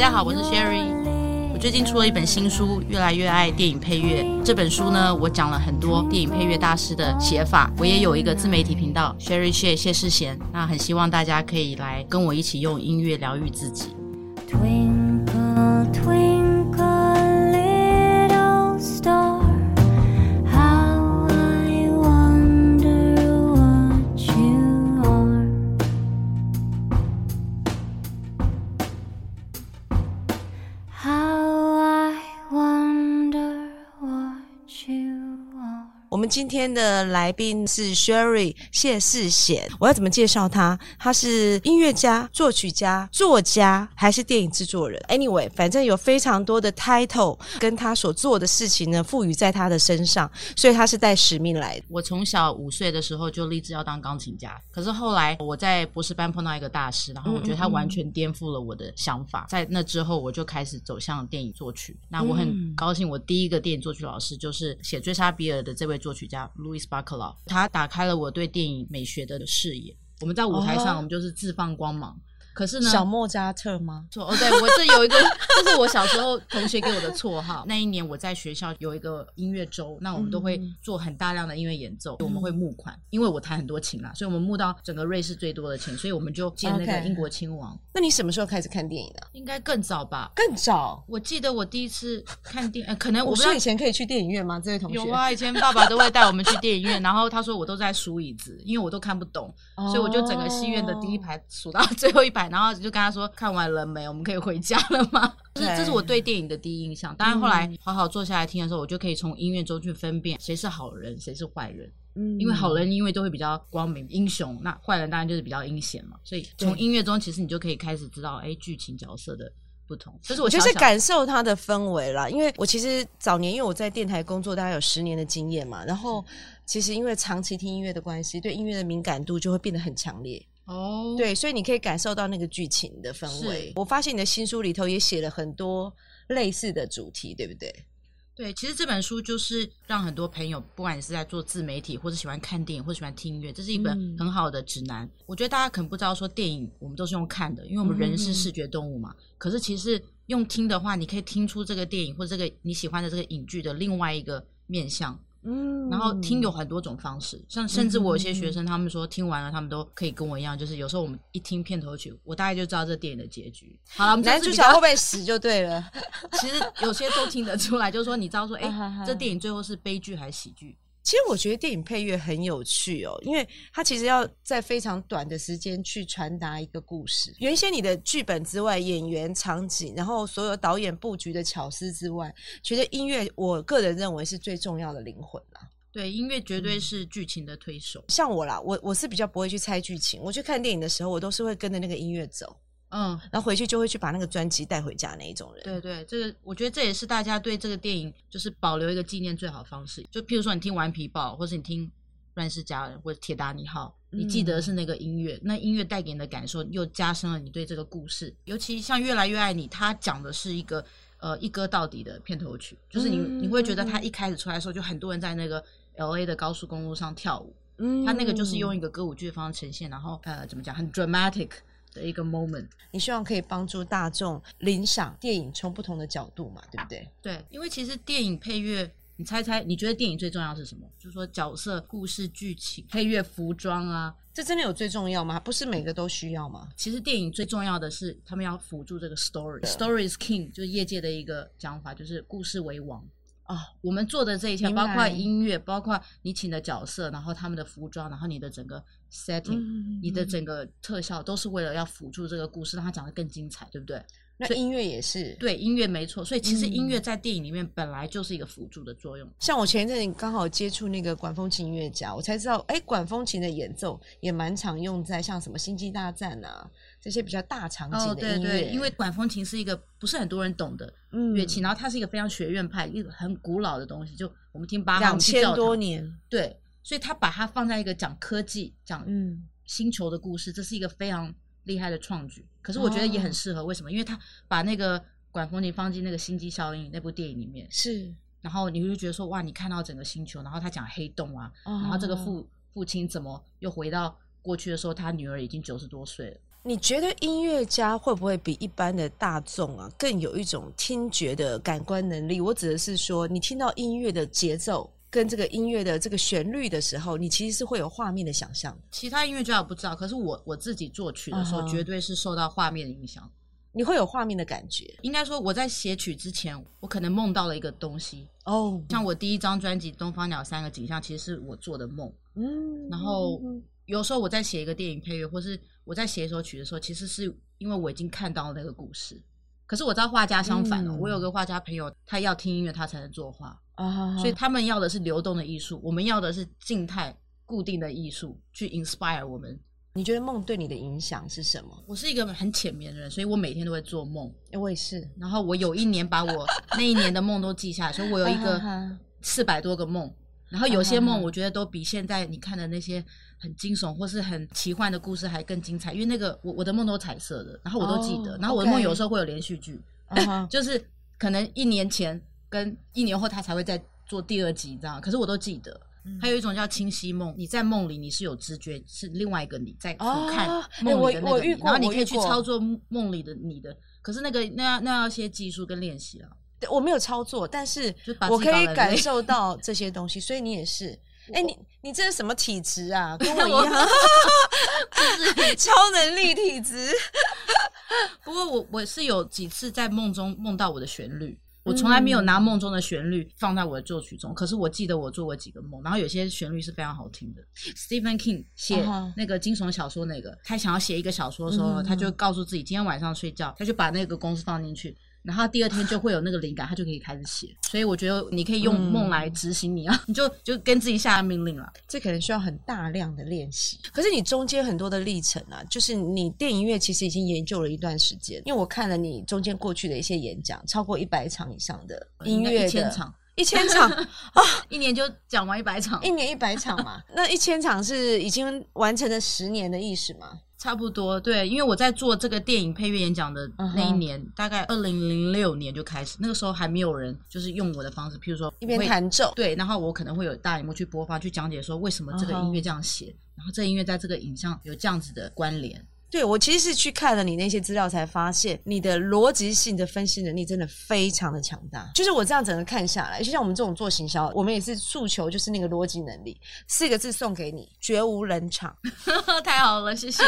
大家好，我是 Sherry。我最近出了一本新书《越来越爱电影配乐》。这本书呢，我讲了很多电影配乐大师的写法。我也有一个自媒体频道 Sherry 谢谢世贤，那很希望大家可以来跟我一起用音乐疗愈自己。天的来宾是 Sherry 谢世贤，我要怎么介绍他？他是音乐家、作曲家、作家，还是电影制作人？Anyway，反正有非常多的 title 跟他所做的事情呢，赋予在他的身上，所以他是带使命来的。我从小五岁的时候就立志要当钢琴家，可是后来我在博士班碰到一个大师，然后我觉得他完全颠覆了我的想法。在那之后，我就开始走向电影作曲。那我很高兴，我第一个电影作曲老师就是写《追杀比尔》的这位作曲家 Louis Bacalov，他打开了我对电影美学的视野。我们在舞台上，哦我们就是自放光芒。可是呢，小莫扎特吗？错哦，对我这有一个，这是我小时候同学给我的绰号。那一年我在学校有一个音乐周，那我们都会做很大量的音乐演奏，我们会募款，因为我弹很多琴啦，所以我们募到整个瑞士最多的钱，所以我们就见那个英国亲王，那你什么时候开始看电影的、应该更早吧？更早，我记得我第一次看电，呃，可能我不知道以前可以去电影院吗？这位同学有啊，以前爸爸都会带我们去电影院，然后他说我都在数椅子，因为我都看不懂，所以我就整个戏院的第一排数到最后一排，然后就跟他说看完了没，我们可以回家了吗？这是这是我对电影的第一印象。当然后来好好坐下来听的时候，我就可以从音乐中去分辨谁是好人，谁是坏人。嗯因为好人因为都会比较光明英雄，那坏人当然就是比较阴险嘛。所以从音乐中，其实你就可以开始知道，哎，剧情角色的不同。就是我就是感受它的氛围啦。因为我其实早年因为我在电台工作大概有十年的经验嘛，然后其实因为长期听音乐的关系，对音乐的敏感度就会变得很强烈。哦，对，所以你可以感受到那个剧情的氛围。我发现你的新书里头也写了很多类似的主题，对不对？对，其实这本书就是让很多朋友，不管你是在做自媒体，或者喜欢看电影，或者喜欢听音乐，这是一本嗯很好的指南。我觉得大家可能不知道，说电影我们都是用看的，因为我们人是视觉动物嘛。可是其实用听的话，你可以听出这个电影或者这个你喜欢的这个影剧的另外一个面向。嗯然后听有很多种方式，像甚至我有些学生，他们说听完了，他们都可以跟我一样，就是有时候我们一听片头曲，我大概就知道这电影的结局。好了，我们这男主角会不会死就对了。其实有些都听得出来，就是说你知道说，哎、这电影最后是悲剧还是喜剧？其实我觉得电影配乐很有趣哦，因为它其实要在非常短的时间去传达一个故事。原先你的剧本之外，演员、场景，然后所有导演布局的巧思之外，其实音乐，我个人认为是最重要的灵魂啦。对，音乐绝对是剧情的推手。像我啦，我我是比较不会去猜剧情，我去看电影的时候，我都是会跟着那个音乐走，嗯，然后回去就会去把那个专辑带回家那一种人。对对，这个我觉得这也是大家对这个电影就是保留一个纪念最好的方式。就譬如说你听《顽皮豹》，或是你听《乱世佳人》或者《铁达尼号》，你记得是那个音乐，那音乐带给你的感受又加深了你对这个故事。尤其像《越来越爱你》，它讲的是一个呃一歌到底的片头曲，就是你、嗯你会觉得它一开始出来的时候，就很多人在那个 L A 的高速公路上跳舞。嗯它那个就是用一个歌舞剧的方式呈现，然后呃怎么讲，很 dramatic 的一个 moment。你希望可以帮助大众领赏电影从不同的角度嘛，对不对？对，因为其实电影配乐，你猜猜，你觉得电影最重要是什么？就是说角色、故事、剧情、配乐、服装啊。这真的有最重要吗？不是每个都需要吗？其实电影最重要的是，他们要辅助这个 story。Story is king，就是业界的一个讲法，就是故事为王。啊、我们做的这一切，包括音乐，包括你请的角色，然后他们的服装，然后你的整个 setting，、嗯你的整个特效，都是为了要辅助这个故事，让它讲得更精彩，对不对？那音乐也是。对音乐没错，所以其实音嗯乐在电影里面本来就是一个辅助的作用。像我前一阵刚好接触那个管风琴音乐家，我才知道，哎，管风琴的演奏也蛮常用在像什么《星际大战》啊这些比较大场景哦，的音乐。对对，因为管风琴是一个不是很多人懂的嗯乐器，然后它是一个非常学院派、一个很古老的东西。就我们听巴哈，两千多年，对，所以他把它放在一个讲科技、讲嗯，星球的故事，这是一个非常厉害的创举。可是我觉得也很适合，为什么？因为他把那个管风琴放进那个《星际效应》那部电影里面，是，然后你就觉得说，哇，你看到整个星球，然后他讲黑洞啊，然然后这个父父亲怎么又回到过去的时候，他女儿已经九十多岁了。你觉得音乐家会不会比一般的大众啊更有一种听觉的感官能力？我指的是说，你听到音乐的节奏跟这个音乐的这个旋律的时候，你其实是会有画面的想象的，其他音乐家我不知道，可是我我自己作曲的时候，绝对是受到画面的影响。你会有画面的感觉应该说，我在写曲之前，我可能梦到了一个东西，哦。像我第一张专辑《东方鸟三个景象》，其实是我做的梦。嗯然后嗯有时候我在写一个电影配乐，或是我在写一首曲的时候，其实是因为我已经看到那个故事。可是我知道画家相反了、嗯我有个画家朋友，他要听音乐，他才能作画，啊，所以他们要的是流动的艺术，我们要的是静态固定的艺术，去 inspire 我们。你觉得梦对你的影响是什么？我是一个很浅眠的人，所以我每天都会做梦。诶我也是，然后我有一年把我 那一年的梦都记下来，所以我有一个四百多个梦。然后有些梦，我觉得都比现在你看的那些很惊悚或是很奇幻的故事还更精彩，因为那个我我的梦都是彩色的，然后我都记得。哦然后我的梦有时候会有连续剧，就是可能一年前跟一年后他才会再做第二集，这样。可是我都记得。嗯还有一种叫清晰梦，你在梦里你是有知觉，是另外一个你在俯哦瞰哎梦里的那个你，然后你可以去操作梦里的你的。可是那个那要那要一些技术跟练习啊。对我没有操作，但是我可以感受到这些东西，所以你也是。哎、你你这是什么体质啊？跟我一样，超能力体质。不过我我是有几次在梦中梦到我的旋律，我从来没有拿梦中的旋律放在我的作曲中。可是我记得我做过几个梦，然后有些旋律是非常好听的。Stephen King 写那个惊悚小说，那个他想要写一个小说的时候，嗯他就告诉自己今天晚上睡觉，他就把那个公式放进去。然后第二天就会有那个灵感，他就可以开始写。所以我觉得你可以用嗯梦来执行你啊，你就就跟自己下命令了。这可能需要很大量的练习。可是你中间很多的历程啊，就是你电影院其实已经研究了一段时间，因为我看了你中间过去的一些演讲，超过一百场以上的音乐的一千，场，一千场，一年就讲完一百场，一年一百场嘛。那一千场是已经完成了十年的意思吗？差不多，对，因为我在做这个电影配乐演讲的那一年大概二零零六年就开始，那个时候还没有人就是用我的方式，譬如说一边会弹奏，对，然后我可能会有大荧幕去播放，去讲解说为什么这个音乐这样写，然后这音乐在这个影像有这样子的关联。对我其实是去看了你那些资料，才发现你的逻辑性的分析能力真的非常的强大。就是我这样整个看下来，就像我们这种做行销，我们也是诉求就是那个逻辑能力，四个字送给你：绝无冷场。太好了，谢谢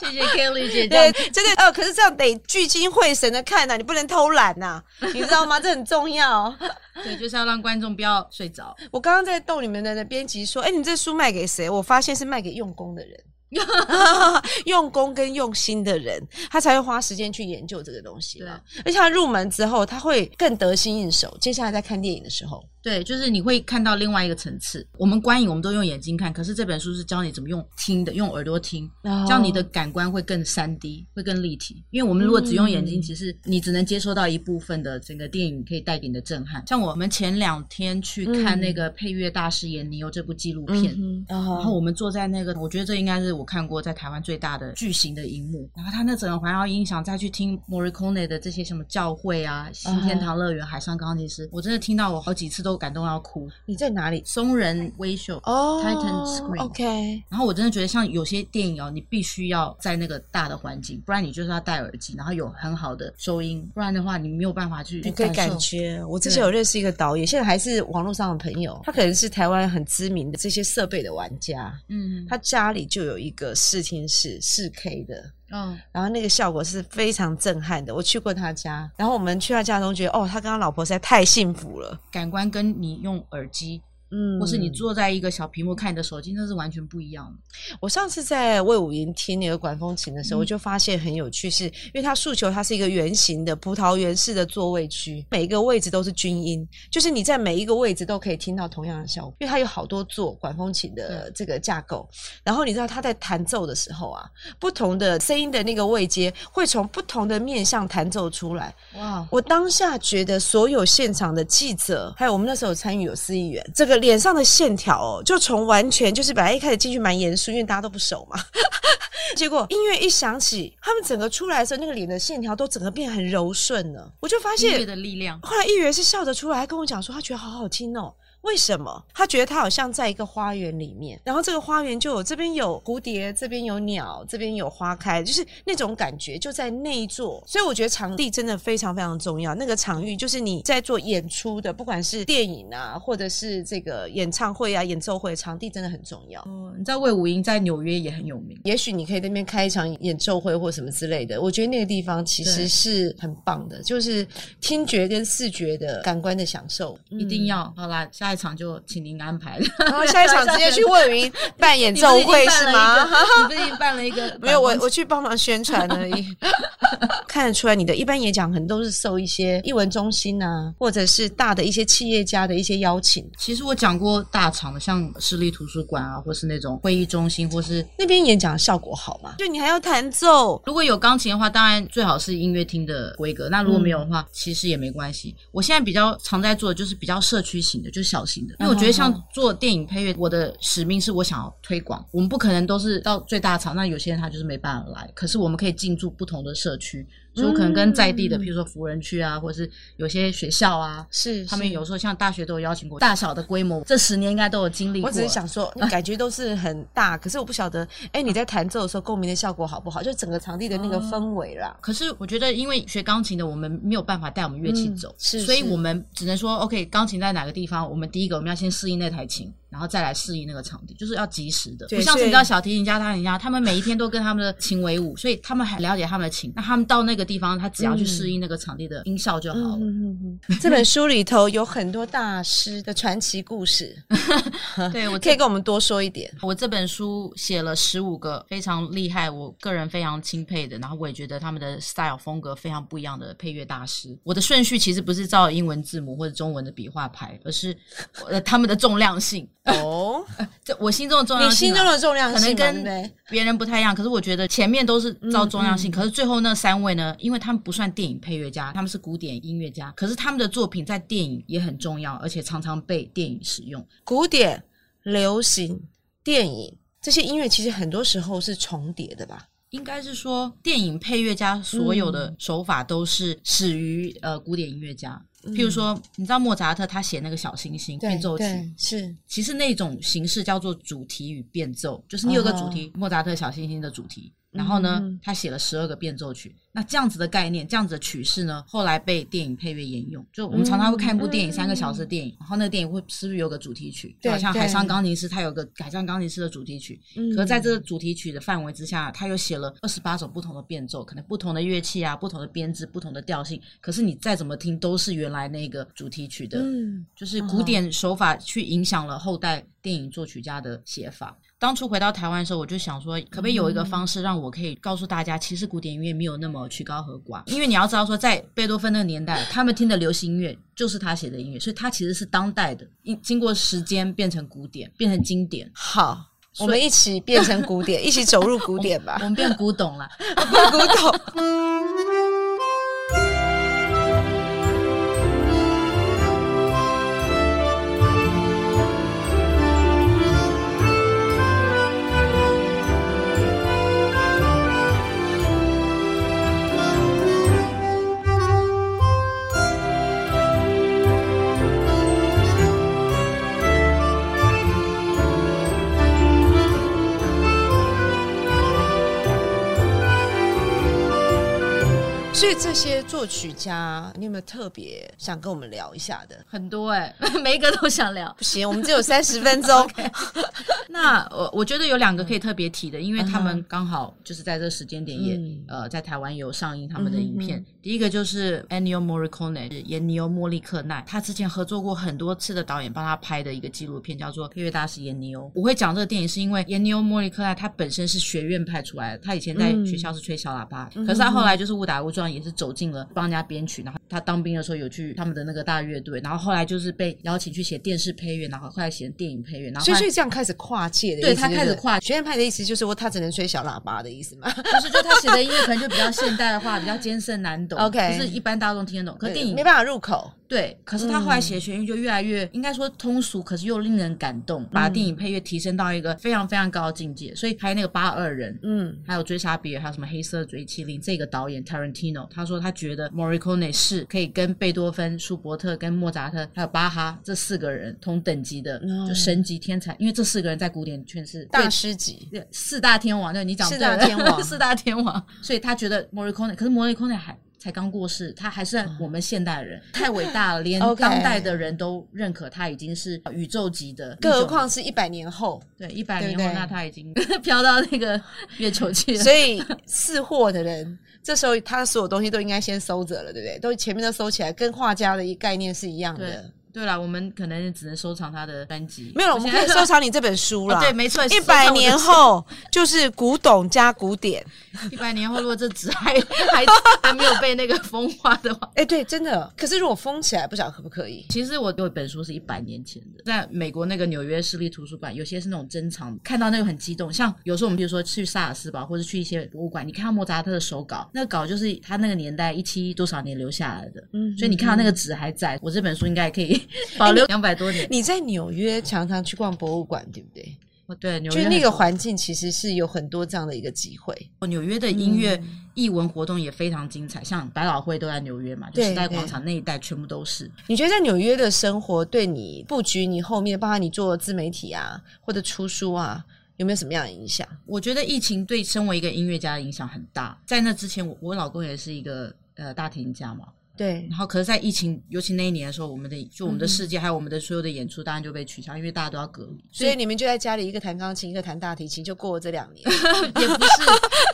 谢谢 Kelly 姐这对，真的呃，可是这样得聚精会神的看呐、你不能偷懒呐、你知道吗？这很重要。对，就是要让观众不要睡着。我刚刚在逗你们的编辑说，哎，你这书卖给谁？我发现是卖给用功的人。用功跟用心的人，他才会花时间去研究这个东西嘛。而且他入门之后，他会更得心应手。接下来在看电影的时候，对，就是你会看到另外一个层次。我们观影我们都用眼睛看，可是这本书是教你怎么用听的，用耳朵听，哦这样你的感官会更三 D，会更立体。因为我们如果只用眼睛，嗯其实你只能接收到一部分的整个电影可以带给你的震撼。像我们前两天去看那个配乐大师演尼欧这部纪录片。然后我们坐在那个，我觉得这应该是我看过在台湾最大的巨型的荧幕。然后他那整个环绕音响，再去听 Morricone 的这些什么教会啊、新天堂乐园、海上钢琴师，我真的听到我好几次都感动到哭。你在哪里？松仁微秀哦 Titan Screen OK，然后我真的觉得，像有些电影哦，你必须要在那个大的环境，不然你就是要戴耳机，然后有很好的收音，不然的话你没有办法去你可以感觉。我之前有认识一个导演，现在还是网络上的朋友，他可能是台湾很知名的这些设备的玩家。嗯，他家里就有一个视听室，四 K 的，哦，然后那个效果是非常震撼的。我去过他家，然后我们去他家中觉得，哦，他跟他老婆实在太幸福了。感官跟你用耳机嗯或是你坐在一个小屏幕看你的手机，那是完全不一样的。我上次在魏武营听那个管风琴的时候，嗯我就发现很有趣是，因为它诉求它是一个圆形的葡萄园式的座位区，每一个位置都是均音，就是你在每一个位置都可以听到同样的效果，因为它有好多座管风琴的这个架构。然后你知道它在弹奏的时候啊，不同的声音的那个位阶会从不同的面向弹奏出来。哇，我当下觉得所有现场的记者，还有我们那时候参与有司议员，这个脸上的线条哦，就从完全就是本来一开始进去蛮严肃，因为大家都不熟嘛，结果音乐一响起，他们整个出来的时候，那个脸的线条都整个变很柔顺了。我就发音乐现，的力量。后来议员是笑着出来，还跟我讲说，他觉得好好听哦。为什么？他觉得他好像在一个花园里面，然后这个花园就有这边有蝴蝶，这边有鸟，这边有花开，就是那种感觉就在那一座。所以我觉得场地真的非常非常重要。那个场域就是你在做演出的，不管是电影啊，或者是这个演唱会啊、演奏会，场地真的很重要。哦，你知道魏武英在纽约也很有名。也许你可以在那边开一场演奏会或什么之类的，我觉得那个地方其实是很棒的，就是听觉跟视觉的感官的享受。一定要好啦，下一场就请您安排。然 后下一场直接去问云 办演奏会是吗？你不是已经办了一个？没有，我我去帮忙宣传而已。看得出来，你的一般演讲可能都是受一些艺文中心啊，或者是大的一些企业家的一些邀请。其实我讲过大场的，像市立图书馆啊，或是那种会议中心，或是那边演讲效果好吗？就你还要弹奏，如果有钢琴的话，当然最好是音乐厅的规格。那如果没有的话，其实也没关系。我现在比较常在做的就是比较社区型的，就是小因为我觉得像做电影配乐，我的使命是我想要推广。我们不可能都是到最大场，那有些人他就是没办法来。可是我们可以进驻不同的社区，所以我可能跟在地的，譬如说福人区啊，或者是有些学校啊。是他们有时候像大学都有邀请过，大小的规模，这十年应该都有经历过。我只是想说，感觉都是很大，可是我不晓得，哎，你在弹奏的时候共鸣的效果好不好？就整个场地的那个氛围啦。可是我觉得，因为学钢琴的我们没有办法带我们乐器走，所以我们只能说，OK，钢琴在哪个地方？我们第一个我们要先适应那台琴，然后再来适应那个场地，就是要及时的。对不像你知道小提琴家、大提琴家，他们每一天都跟他们的琴为伍，所以他们很了解他们的琴。那他们到那个地方，他只要去适应那个场地的音效就好了。嗯这本书里头有很多大师的传奇故事，对我可以跟我们多说一点。我这本书写了十五个非常厉害，我个人非常钦佩的，然后我也觉得他们的 style 风格非常不一样的配乐大师。我的顺序其实不是照英文字母或者中文的笔画排，而是呃他们的重量性。哦，这我心中的重量你性啊、心中的重量可性嘛，能跟对不对？别人不太一样，可是我觉得前面都是照重量性，可是最后那三位呢，因为他们不算电影配乐家，他们是古典音乐家，可是他们的作品在电影也很重要，而且常常被电影使用。古典、流行、电影这些音乐，其实很多时候是重叠的吧？应该是说，电影配乐家所有的手法都是始于、呃古典音乐家。譬如说，你知道莫扎特他写那个小星星变奏曲，是。其实那种形式叫做主题与变奏，就是你有个主题，莫扎特小星星的主题，然后呢，嗯。他写了十二个变奏曲。那这样子的概念，这样子的曲式呢，后来被电影配乐沿用。就我们常常会看一部电影，嗯三个小时的电影，然后那个电影会是不是有个主题曲？对就好像海上钢琴师它有个海上钢琴师的主题曲，嗯可是在这个主题曲的范围之下，他又写了二十八种不同的变奏，可能不同的乐器啊，不同的编制，不同的调性。可是你再怎么听，都是原来那个主题曲的，嗯就是古典手法去影响了后代电影作曲家的写法。当初回到台湾的时候，我就想说，可不可以有一个方式让我可以告诉大家，其实古典音乐没有那么曲高和寡。因为你要知道说，在贝多芬那个年代，他们听的流行音乐就是他写的音乐，所以他其实是当代的，经经过时间变成古典，变成经典。好，我们一起变成古典，一起走入古典吧我。们变古董了。古董。所以这些作曲家，你有没有特别想跟我们聊一下的？很多哎、每一个都想聊。不行，我们只有三十分钟。那我我觉得有两个可以特别提的，因为他嗯们刚好就是在这个时间点也、嗯呃在台湾有上映他们的影片。嗯第一个就是 Ennio Morricone，是严尼欧莫利克奈，他之前合作过很多次的导演帮他拍的一个纪录片，叫做《配乐大师严尼欧》。我会讲这个电影是因为严尼欧莫利克奈他本身是学院派出来的，他以前在嗯学校是吹小喇叭，可是他后来就是误打误撞，也是走进了帮人家编曲，然后他当兵的时候有去他们的那个大乐队，然后后来就是被邀请去写电视配乐，然后后来写电影配乐，然后所以，这样开始跨界的意思对，他开始跨学院派的意思就是说他只能吹小喇叭的意思嘛。不是，就他写的音乐可能就比较现代化，比较艰深难懂 OK 就是一般大众听得懂。可电影没办法入口，对，可是他后来写的旋律就越来越，应该说通俗，可是又令人感动，把电影配乐提升到一个非常非常高的境界。所以拍那个八二人，嗯，还有追杀比尔，还有什么黑色追麒麟，这个导演 Tarantino 他说他觉得 Morricone 是可以跟贝多芬、舒伯特、跟莫扎特还有巴哈这四个人同等级的，嗯就神级天才，因为这四个人在古典圈是大师级。对，四大天王，对你讲四大天王。四大天王，所以他觉得 Morricone，可是 Morricone 还才刚过世，他还是我们现代人，太伟大了，连当代的人都认可他已经是宇宙级的，更何况是一百年后，对一百年后，那他已经 飘到那个月球去了。所以 试货的人，这时候他的所有东西都应该先收着了，对不对？都前面都收起来，跟画家的一概念是一样对的。对啦，我们可能只能收藏他的专辑，没有，我们可以收藏你这本书了。哦对，没错，一百年后就是古董加古典。一百年后，如果这纸还 还还没有被那个风化的话，哎，对，真的。可是如果封起来，不晓得可不可以？其实我有一本书是一百年前的，在美国那个纽约市立图书馆，有些是那种珍藏，看到那个很激动。像有时候我们比如说去萨尔斯堡，或者去一些博物馆，你看到莫扎特的手稿，那个稿就是他那个年代一七多少年留下来的，嗯所以你看到那个纸还在。我这本书应该可以 保留两百多年。你在纽约常常去逛博物馆，对不对？哦对，纽就是那个环境其实是有很多这样的一个机会。纽约的音乐嗯艺文活动也非常精彩，像百老汇都在纽约嘛，就时代广场那一带全部都是。你觉得在纽约的生活对你布局你后面，包括你做自媒体啊，或者出书啊，有没有什么样的影响？我觉得疫情对身为一个音乐家的影响很大。在那之前，我我老公也是一个呃大提琴家嘛，对，然后可是，在疫情尤其那一年的时候，我们的就我们的嗯世界还有我们的所有的演出，当然就被取消，因为大家都要隔离。所以你们就在家里一个弹钢琴，一个弹大提琴，就过了这两年。也不是，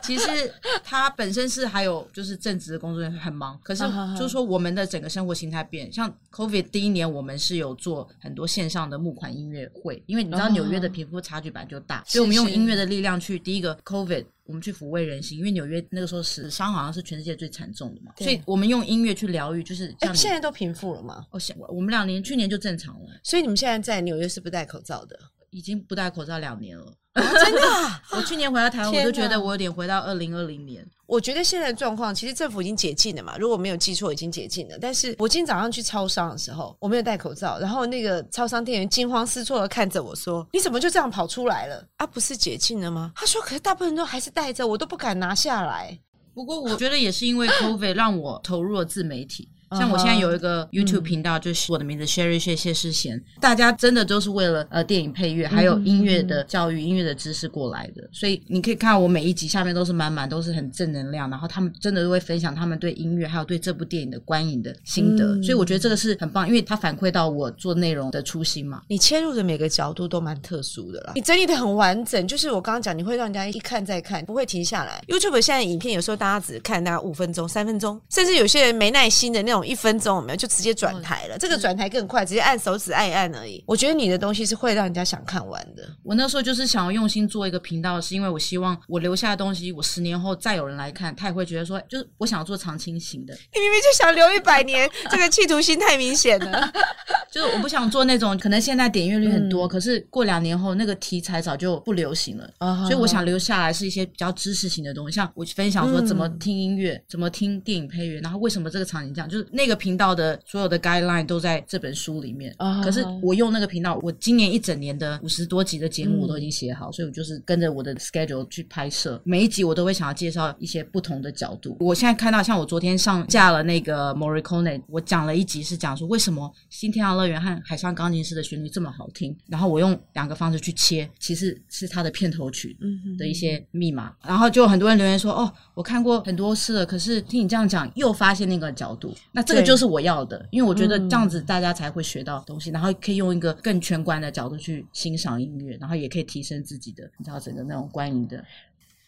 其实他本身是还有就是正职的工作人员很忙，可是就是说我们的整个生活形态变，像 COVID 第一年我们是有做很多线上的募款音乐会，因为你知道哦纽约的贫富差距本来就大，所以我们用音乐的力量去第一个 COVID。我们去抚慰人心，因为纽约那个时候死伤好像是全世界最惨重的嘛，所以我们用音乐去疗愈，就是现在都平复了吗？哦，像我们两年去年就正常了，所以你们现在在纽约是不戴口罩的？已经不戴口罩两年了。真的、啊？我去年回到台湾，我天就觉得我有点回到二零二零年。我觉得现在的状况，其实政府已经解禁了嘛，如果没有记错，已经解禁了。但是我今天早上去超商的时候，我没有戴口罩，然后那个超商店员惊慌失措的看着我说：“你怎么就这样跑出来了？啊，不是解禁了吗？”他说：“可是大部分人都还是戴着，我都不敢拿下来。不过我觉得也是因为 COVID 让我投入了自媒体。嗯像我现在有一个 YouTube 频道，就是我的名字 Sherry 谢谢世贤，大家真的都是为了呃电影配乐还有音乐的教育、音乐的知识过来的，所以你可以看到我每一集下面都是满满都是很正能量，然后他们真的都会分享他们对音乐还有对这部电影的观影的心得，嗯。所以我觉得这个是很棒，因为它反馈到我做内容的初心嘛。你切入的每个角度都蛮特殊的啦，你整理的很完整，就是我刚刚讲，你会让人家一看再看，不会停下来。YouTube 现在影片有时候大家只看大概五分钟、三分钟，甚至有些人没耐心的那种一分钟，有没有就直接转台了？这个转台更快，直接按手指按一按而已。我觉得你的东西是会让人家想看完的。我那时候就是想要用心做一个频道，是因为我希望我留下的东西，我十年后再有人来看，他也会觉得说，就是我想要做长青型的，你明明就想留一百年，这个企图心太明显了。就是我不想做那种可能现在点阅率很嗯多，可是过两年后那个题材早就不流行了。啊所以我想留下来是一些比较知识型的东西，像我分享说嗯怎么听音乐，怎么听电影配乐，然后为什么这个场景这样，就是那个频道的所有的 guideline 都在这本书里面。啊可是我用那个频道，我今年一整年的五十多集的节目我都已经写嗯好，所以我就是跟着我的 schedule 去拍摄，每一集我都会想要介绍一些不同的角度。我现在看到，像我昨天上架了那个 Morricone，我讲了一集是讲说为什么新天堂乐园和海上钢琴师的旋律这么好听，然后我用两个方式去切，其实是它的片头曲。嗯的一些密码，然后就很多人留言说：“哦，我看过很多次了，可是听你这样讲，又发现那个角度。那这个就是我要的，因为我觉得嗯这样子大家才会学到东西，然后可以用一个更全观的角度去欣赏音乐，然后也可以提升自己的，你知道整个那种观影的。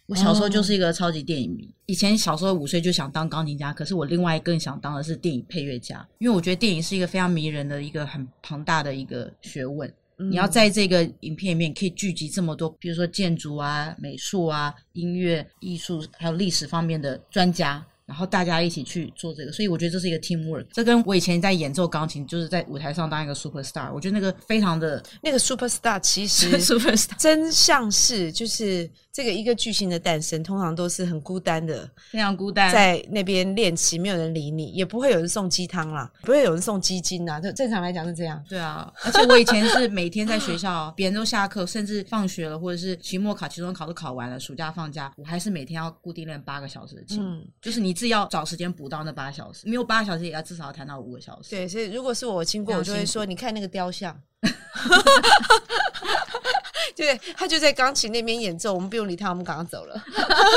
我小时候就是一个超级电影迷，以前小时候五岁就想当钢琴家，可是我另外更想当的是电影配乐家，因为我觉得电影是一个非常迷人的一个很庞大的一个学问。嗯你要在这个影片里面可以聚集这么多，比如说建筑啊、美术啊、音乐、艺术，还有历史方面的专家，然后大家一起去做这个，所以我觉得这是一个 team work。这跟我以前在演奏钢琴，就是在舞台上当一个 super star，我觉得那个非常的那个 super star 其实 super star，真像是，就是这个一个巨星的诞生，通常都是很孤单的，非常孤单。在那边练习，没有人理你，也不会有人送鸡汤啦，不会有人送鸡精啦，就正常来讲是这样。对啊，而且我以前是每天在学校，别人都下课，甚至放学了，或者是期末考、期中考都考完了，暑假放假，我还是每天要固定练八个小时的琴，嗯就是你自己要找时间补到那八小时，没有八小时也要至少要谈到五个小时。对，所以如果是我经过，我就会说，你看那个雕像。对，他就在钢琴那边演奏，我们不用理他，我们赶快走了。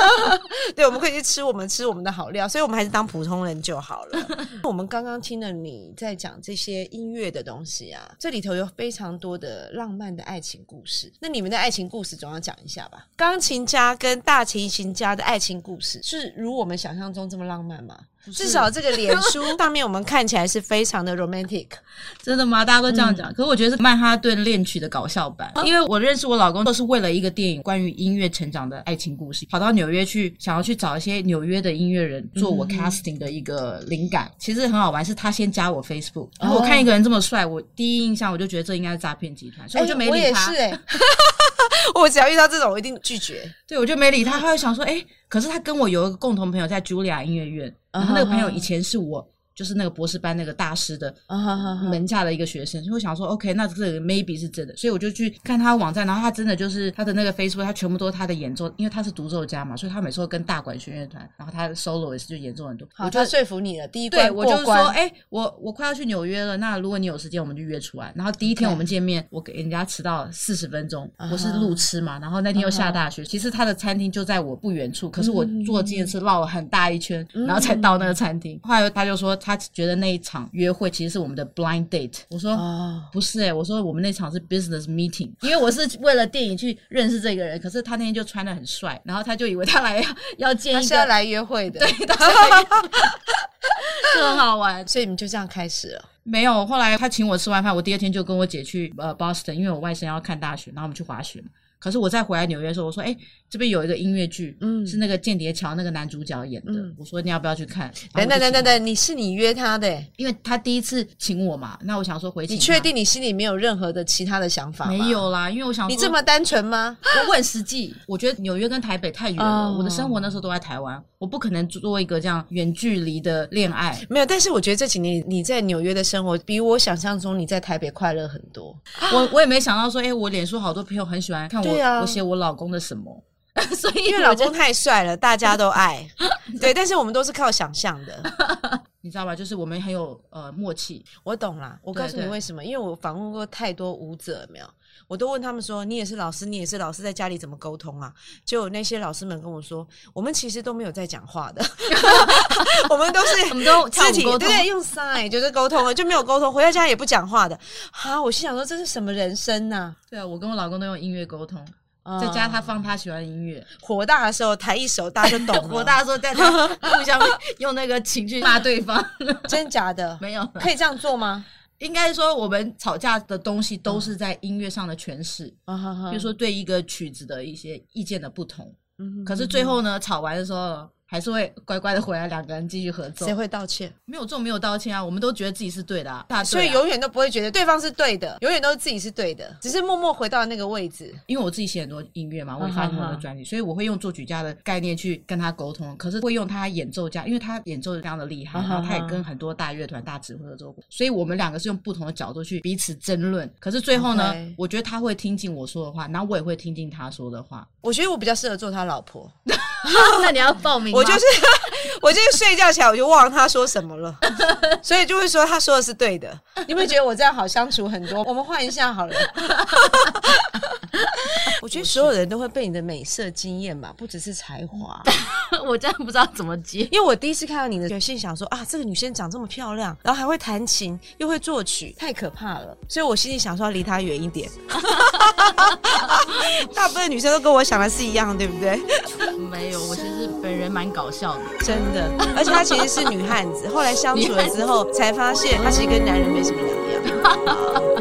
对，我们可以去吃我们吃我们的好料，所以我们还是当普通人就好了。我们刚刚听了你在讲这些音乐的东西啊，这里头有非常多的浪漫的爱情故事。那你们的爱情故事总要讲一下吧？钢琴家跟大提琴家的爱情故事是如我们想象中这么浪漫吗？至少这个脸书 上面我们看起来是非常的 romantic。真的吗？大家都这样讲，可是我觉得是曼哈顿恋曲的搞笑版，因为我认识我老公都是为了一个电影关于音乐成长的爱情故事，跑到纽约去，想要去找一些纽约的音乐人做我 casting 的一个灵感。其实很好玩，是他先加我 Facebook，然后我看一个人这么帅，我第一印象我就觉得这应该是诈骗集团，所以我就没理他。也是哎、我只要遇到这种，我一定拒绝。对，我就没理他。他会想说，哎、可是他跟我有一个共同朋友在茱莉亚音乐院，然后那个朋友以前是我。就是那个博士班那个大师的门下的一个学生，就会想说，OK，那这个 maybe 是真的，所以我就去看他网站，然后他真的就是他的那个 Facebook，他全部都是他的演奏，因为他是独奏家嘛，所以他每次都跟大管弦乐团，然后他的 solo 也是就演奏很多。好，我就他说服你了，第一对关过关我就是说，哎、我我快要去纽约了，那如果你有时间，我们就约出来。然后第一天我们见面，我给人家迟到四十分钟我是路痴嘛。然后那天又下大雪其实他的餐厅就在我不远处，可是我坐这件事绕了很大一圈，然后才到那个餐厅。后来他就说，他觉得那一场约会其实是我们的 blind date。我说。哦，不是哎、我说我们那场是 business meeting，因为我是为了电影去认识这个人，可是他那天就穿的很帅，然后他就以为他来要 要见一个，他是要来约会的，对，他 就很好玩。所以你们就这样开始了。没有，后来他请我吃完饭，我第二天就跟我姐去呃 Boston，因为我外甥要看大学，然后我们去滑雪嘛。可是我再回来纽约的时候，我说：“哎，这边有一个音乐剧，嗯是那个间谍桥那个男主角演的。嗯我说：“你要不要去看？”等等等等等，你是你约他的欸，因为他第一次请我嘛，那我想说回请你确定你心里没有任何的其他的想法？没，有啦？因为我想说你这么单纯吗？我很实际，我觉得纽约跟台北太远了，哦我的生活那时候都在台湾，我不可能做一个这样远距离的恋爱。没有，但是我觉得这几年你在纽约的生活，比我想象中你在台北快乐很多。我我也没想到说，哎、我脸书好多朋友很喜欢看我，我写我老公的什么，所以因为老公太帅了，大家都爱。对，但是我们都是靠想象的。你知道吧？就是我们很有呃默契，我懂啦，我告诉你为什么？因为我访问过太多舞者，有没有？我都问他们说：“你也是老师，你也是老师，在家里怎么沟通啊？”就有那些老师们跟我说：“我们其实都没有在讲话的，我们都是我们都跳肢体舞沟通对，用 sign 就是沟通了，就没有沟通，回到家也不讲话的。哈，我心想说这是什么人生呐、对啊，我跟我老公都用音乐沟通，啊？在家他放他喜欢的音乐，火大的时候弹一首，大家就懂 火大的时候大家 互相用那个情绪骂对方，真假的？没有，可以这样做吗？应该说我们吵架的东西都是在音乐上的诠释，比如说对一个曲子的一些意见的不同，嗯可是最后呢，吵完的时候还是会乖乖的回来，两个人继续合作谁。会道歉？没有这种没有道歉啊，我们都觉得自己是对的啊，大所以永远都不会觉得对方是对的，永远都是自己是对的，只是默默回到那个位置。因为我自己写很多音乐嘛，我也发很多专辑，所以我会用作曲家的概念去跟他沟通。可是会用他演奏家，因为他演奏的非常的厉害，嗯然后他也跟很多大乐团、大指挥合作过，所以我们两个是用不同的角度去彼此争论。可是最后呢我觉得他会听进我说的话，然后我也会听进他说的话。我觉得我比较适合做他老婆，那你要报名我就是 我就是睡觉起来我就忘了他说什么了，所以就会说他说的是对的。你有没有觉得我这样好相处很多？我们换一下好了。我觉得所有人都会被你的美色惊艳吧，不只是才华。我真的不知道怎么接。因为我第一次看到你的心想说啊，这个女生长这么漂亮，然后还会弹琴，又会作曲，太可怕了。所以我心里想说要离她远一点。大部分女生都跟我想的是一样，对不对？没有，我其实本人蛮搞笑的。真的，而且她其实是女汉子，后来相处了之后 才发现，她其实跟男人没什么两样。